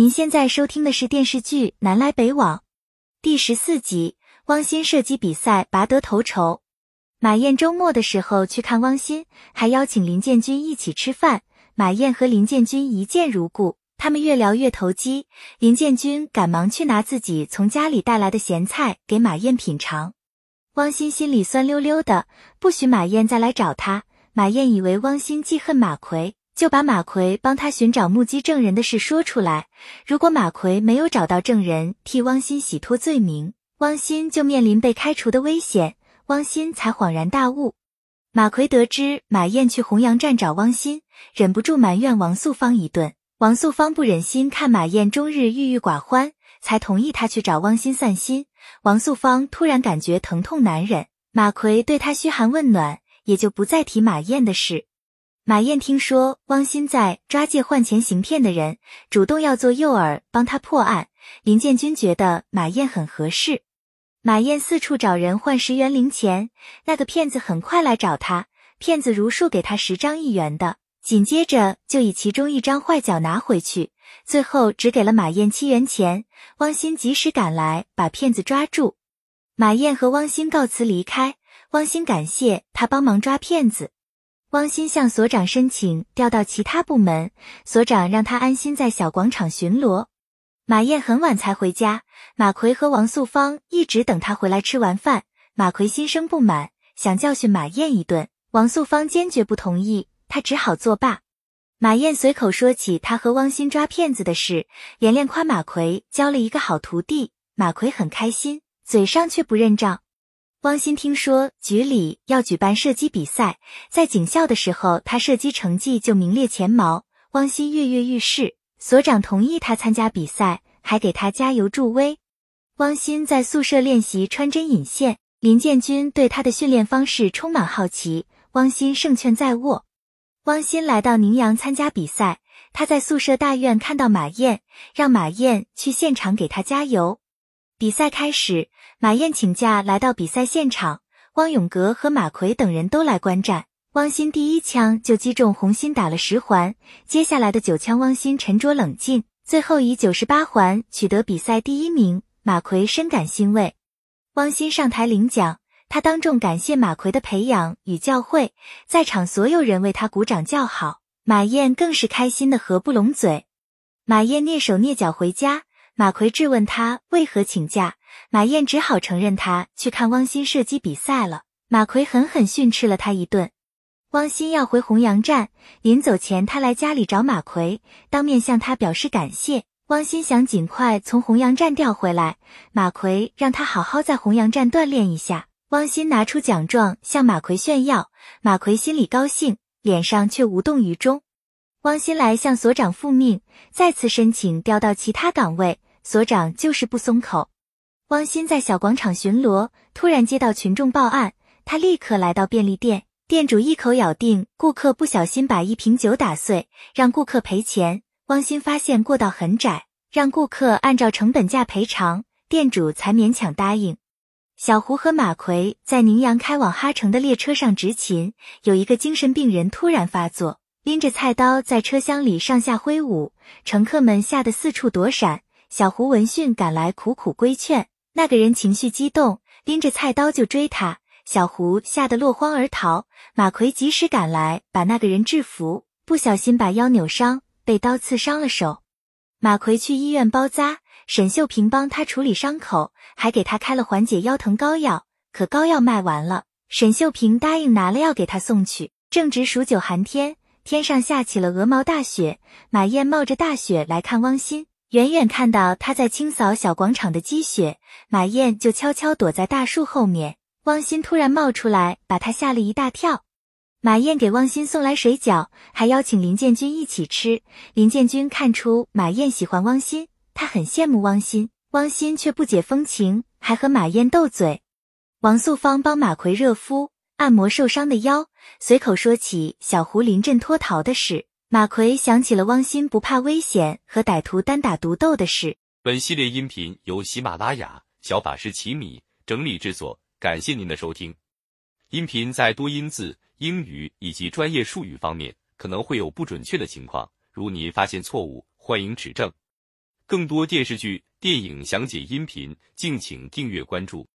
您现在收听的是电视剧《南来北往》第十四集，汪鑫射击比赛拔得头筹。马燕周末的时候去看汪鑫，还邀请林建军一起吃饭。马燕和林建军一见如故，他们越聊越投机。林建军赶忙去拿自己从家里带来的咸菜给马燕品尝。汪鑫心里酸溜溜的，不许马燕再来找他。马燕以为汪鑫记恨马奎。就把马奎帮他寻找目击证人的事说出来。如果马奎没有找到证人替汪鑫洗脱罪名，汪鑫就面临被开除的危险。汪鑫才恍然大悟。马奎得知马燕去洪阳站找汪鑫，忍不住埋怨王素芳一顿。王素芳不忍心看马燕终日郁郁寡欢，才同意他去找汪鑫散心。王素芳突然感觉疼痛难忍，马奎对他嘘寒问暖，也就不再提马燕的事。马燕听说汪鑫在抓借换钱行骗的人，主动要做诱饵帮他破案。林建军觉得马燕很合适，马燕四处找人换十元零钱，那个骗子很快来找他，骗子如数给他十张一元的，紧接着就以其中一张坏角拿回去，最后只给了马燕七元钱。汪鑫及时赶来把骗子抓住，马燕和汪鑫告辞离开，汪鑫感谢他帮忙抓骗子。汪鑫向所长申请调到其他部门，所长让他安心在小广场巡逻。马燕很晚才回家，马奎和王素芳一直等他回来吃完饭。马奎心生不满，想教训马燕一顿，王素芳坚决不同意，他只好作罢。马燕随口说起他和汪鑫抓骗子的事，连连夸马奎交了一个好徒弟。马奎很开心，嘴上却不认账。汪鑫听说局里要举办射击比赛，在警校的时候，他射击成绩就名列前茅。汪鑫跃跃欲试，所长同意他参加比赛，还给他加油助威。汪鑫在宿舍练习穿针引线，林建军对他的训练方式充满好奇。汪鑫胜券在握。汪鑫来到宁阳参加比赛，他在宿舍大院看到马燕，让马燕去现场给他加油。比赛开始，马燕请假来到比赛现场，汪永革和马奎等人都来观战。汪鑫第一枪就击中红心，打了十环。接下来的九枪，汪鑫沉着冷静，最后以九十八环取得比赛第一名。马奎深感欣慰。汪鑫上台领奖，他当众感谢马奎的培养与教诲，在场所有人为他鼓掌叫好。马燕更是开心的合不拢嘴。马燕蹑手蹑脚回家。马奎质问他为何请假，马燕只好承认他去看汪鑫射击比赛了。马奎狠狠训斥了他一顿。汪鑫要回洪阳站，临走前他来家里找马奎，当面向他表示感谢。汪鑫想尽快从洪阳站调回来，马奎让他好好在洪阳站锻炼一下。汪鑫拿出奖状向马奎炫耀，马奎心里高兴，脸上却无动于衷。汪鑫来向所长复命，再次申请调到其他岗位，所长就是不松口。汪鑫在小广场巡逻，突然接到群众报案，他立刻来到便利店，店主一口咬定顾客不小心把一瓶酒打碎，让顾客赔钱。汪鑫发现过道很窄，让顾客按照成本价赔偿，店主才勉强答应。小胡和马奎在宁阳开往哈城的列车上执勤，有一个精神病人突然发作。拎着菜刀在车厢里上下挥舞，乘客们吓得四处躲闪。小胡闻讯赶来，苦苦规劝。那个人情绪激动，拎着菜刀就追他。小胡吓得落荒而逃。马奎及时赶来，把那个人制服，不小心把腰扭伤，被刀刺伤了手。马奎去医院包扎，沈秀平帮他处理伤口，还给他开了缓解腰疼膏药。可膏药卖完了，沈秀平答应拿了药给他送去。正值数九寒天。天上下起了鹅毛大雪，马燕冒着大雪来看汪鑫，远远看到他在清扫小广场的积雪，马燕就悄悄躲在大树后面。汪鑫突然冒出来，把他吓了一大跳。马燕给汪鑫送来水饺，还邀请林建军一起吃。林建军看出马燕喜欢汪鑫，他很羡慕汪鑫，汪鑫却不解风情，还和马燕斗嘴。王素芳帮马奎热敷。按摩受伤的腰，随口说起小胡临阵脱逃的事。马奎想起了汪鑫不怕危险和歹徒单打独斗的事。本系列音频由喜马拉雅小法师奇米整理制作，感谢您的收听。音频在多音字、英语以及专业术语方面可能会有不准确的情况，如您发现错误，欢迎指正。更多电视剧、电影详解音频，敬请订阅关注。